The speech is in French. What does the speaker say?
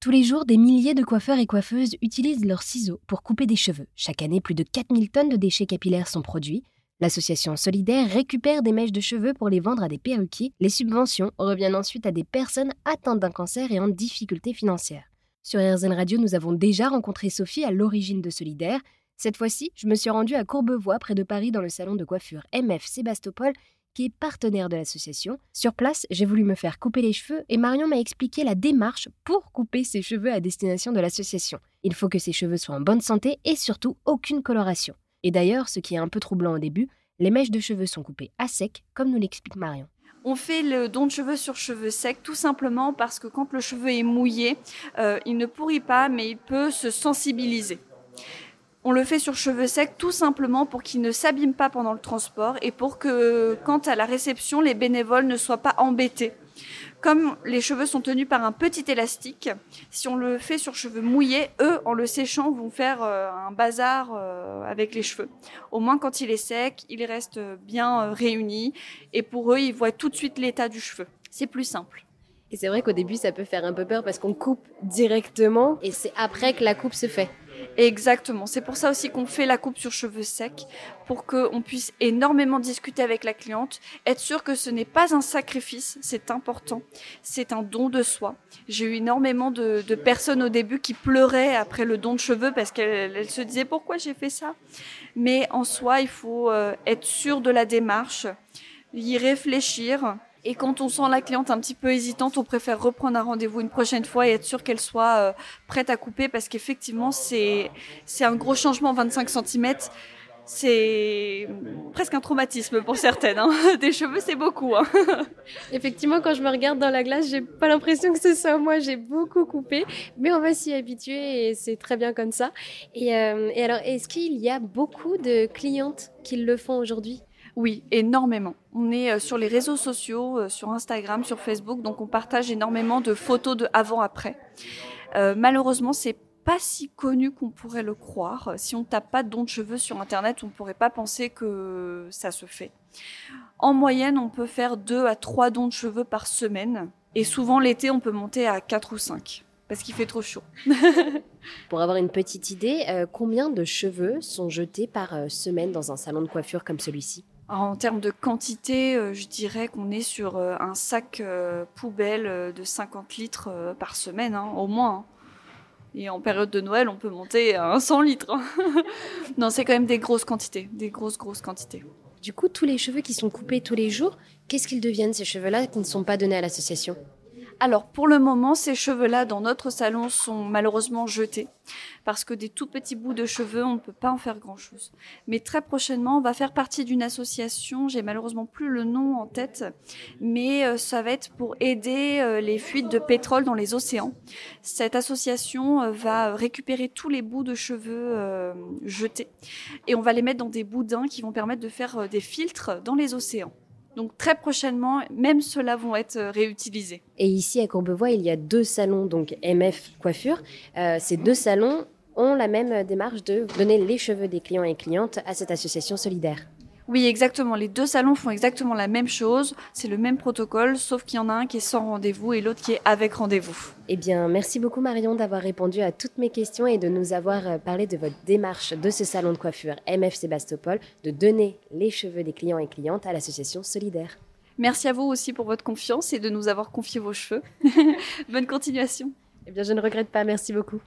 Tous les jours, des milliers de coiffeurs et coiffeuses utilisent leurs ciseaux pour couper des cheveux. Chaque année, plus de 4000 tonnes de déchets capillaires sont produits. L'association Solidaire récupère des mèches de cheveux pour les vendre à des perruquiers. Les subventions reviennent ensuite à des personnes atteintes d'un cancer et en difficulté financière. Sur RZN Radio, nous avons déjà rencontré Sophie à l'origine de Solidaire. Cette fois-ci, je me suis rendue à Courbevoie, près de Paris, dans le salon de coiffure MF Sébastopol, qui est partenaire de l'association. Sur place, j'ai voulu me faire couper les cheveux et Marion m'a expliqué la démarche pour couper ses cheveux à destination de l'association. Il faut que ses cheveux soient en bonne santé et surtout aucune coloration. Et d'ailleurs, ce qui est un peu troublant au début, les mèches de cheveux sont coupées à sec, comme nous l'explique Marion. On fait le don de cheveux sur cheveux secs tout simplement parce que quand le cheveu est mouillé, euh, il ne pourrit pas, mais il peut se sensibiliser. On le fait sur cheveux secs tout simplement pour qu'il ne s'abîme pas pendant le transport et pour que, quant à la réception, les bénévoles ne soient pas embêtés. Comme les cheveux sont tenus par un petit élastique, si on le fait sur cheveux mouillés, eux, en le séchant, vont faire euh, un bazar euh, avec les cheveux. Au moins, quand il est sec, il reste bien euh, réuni et pour eux, ils voient tout de suite l'état du cheveu. C'est plus simple. Et c'est vrai qu'au début, ça peut faire un peu peur parce qu'on coupe directement et c'est après que la coupe se fait. Exactement. C'est pour ça aussi qu'on fait la coupe sur cheveux secs, pour qu'on puisse énormément discuter avec la cliente, être sûr que ce n'est pas un sacrifice, c'est important, c'est un don de soi. J'ai eu énormément de, personnes au début qui pleuraient après le don de cheveux parce qu'elles se disaient pourquoi j'ai fait ça? Mais en soi, il faut euh, être sûr de la démarche, y réfléchir et quand on sent la cliente un petit peu hésitante, on préfère reprendre un rendez-vous une prochaine fois et être sûr qu'elle soit euh, prête à couper parce qu'effectivement, c'est, un gros changement, 25 cm. C'est presque un traumatisme pour certaines. Hein. Des cheveux, c'est beaucoup. Hein. Effectivement, quand je me regarde dans la glace, j'ai pas l'impression que ce soit moi. J'ai beaucoup coupé, mais on va s'y habituer et c'est très bien comme ça. Et, euh, et alors, est-ce qu'il y a beaucoup de clientes qui le font aujourd'hui? Oui, énormément. On est euh, sur les réseaux sociaux, euh, sur Instagram, sur Facebook, donc on partage énormément de photos de avant-après. Euh, malheureusement, c'est pas si connu qu'on pourrait le croire. Si on tape pas de dons de cheveux sur Internet, on ne pourrait pas penser que ça se fait. En moyenne, on peut faire deux à trois dons de cheveux par semaine. Et souvent, l'été, on peut monter à quatre ou cinq parce qu'il fait trop chaud. Pour avoir une petite idée, combien de cheveux sont jetés par semaine dans un salon de coiffure comme celui-ci? En termes de quantité, euh, je dirais qu'on est sur euh, un sac euh, poubelle de 50 litres par semaine, hein, au moins. Hein. Et en période de Noël, on peut monter à 100 litres. Hein. non, c'est quand même des grosses quantités, des grosses, grosses quantités. Du coup, tous les cheveux qui sont coupés tous les jours, qu'est-ce qu'ils deviennent ces cheveux-là qui ne sont pas donnés à l'association? Alors pour le moment, ces cheveux-là dans notre salon sont malheureusement jetés parce que des tout petits bouts de cheveux, on ne peut pas en faire grand-chose. Mais très prochainement, on va faire partie d'une association, j'ai malheureusement plus le nom en tête, mais euh, ça va être pour aider euh, les fuites de pétrole dans les océans. Cette association euh, va récupérer tous les bouts de cheveux jetés et on va les mettre dans des boudins qui vont permettre de faire des filtres dans les océans. Donc très prochainement, même ceux-là vont être euh, réutilisés. Et ici à Courbevoie, il y a deux salons, donc MF Coiffure. Euh, ces deux salons ont la même démarche de donner les cheveux des clients et clientes à cette association solidaire. Oui, exactement. Les deux salons font exactement la même chose. C'est le même protocole, sauf qu'il y en a un qui est sans rendez-vous et l'autre qui est avec rendez-vous. Eh bien, merci beaucoup Marion d'avoir répondu à toutes mes questions et de nous avoir euh, parlé de votre démarche de ce salon de coiffure MF Sébastopol de donner les cheveux des clients et clientes à l'association Solidaire. Merci à vous aussi pour votre confiance et de nous avoir confié vos cheveux. Bonne continuation. Eh bien, je ne regrette pas. Merci beaucoup.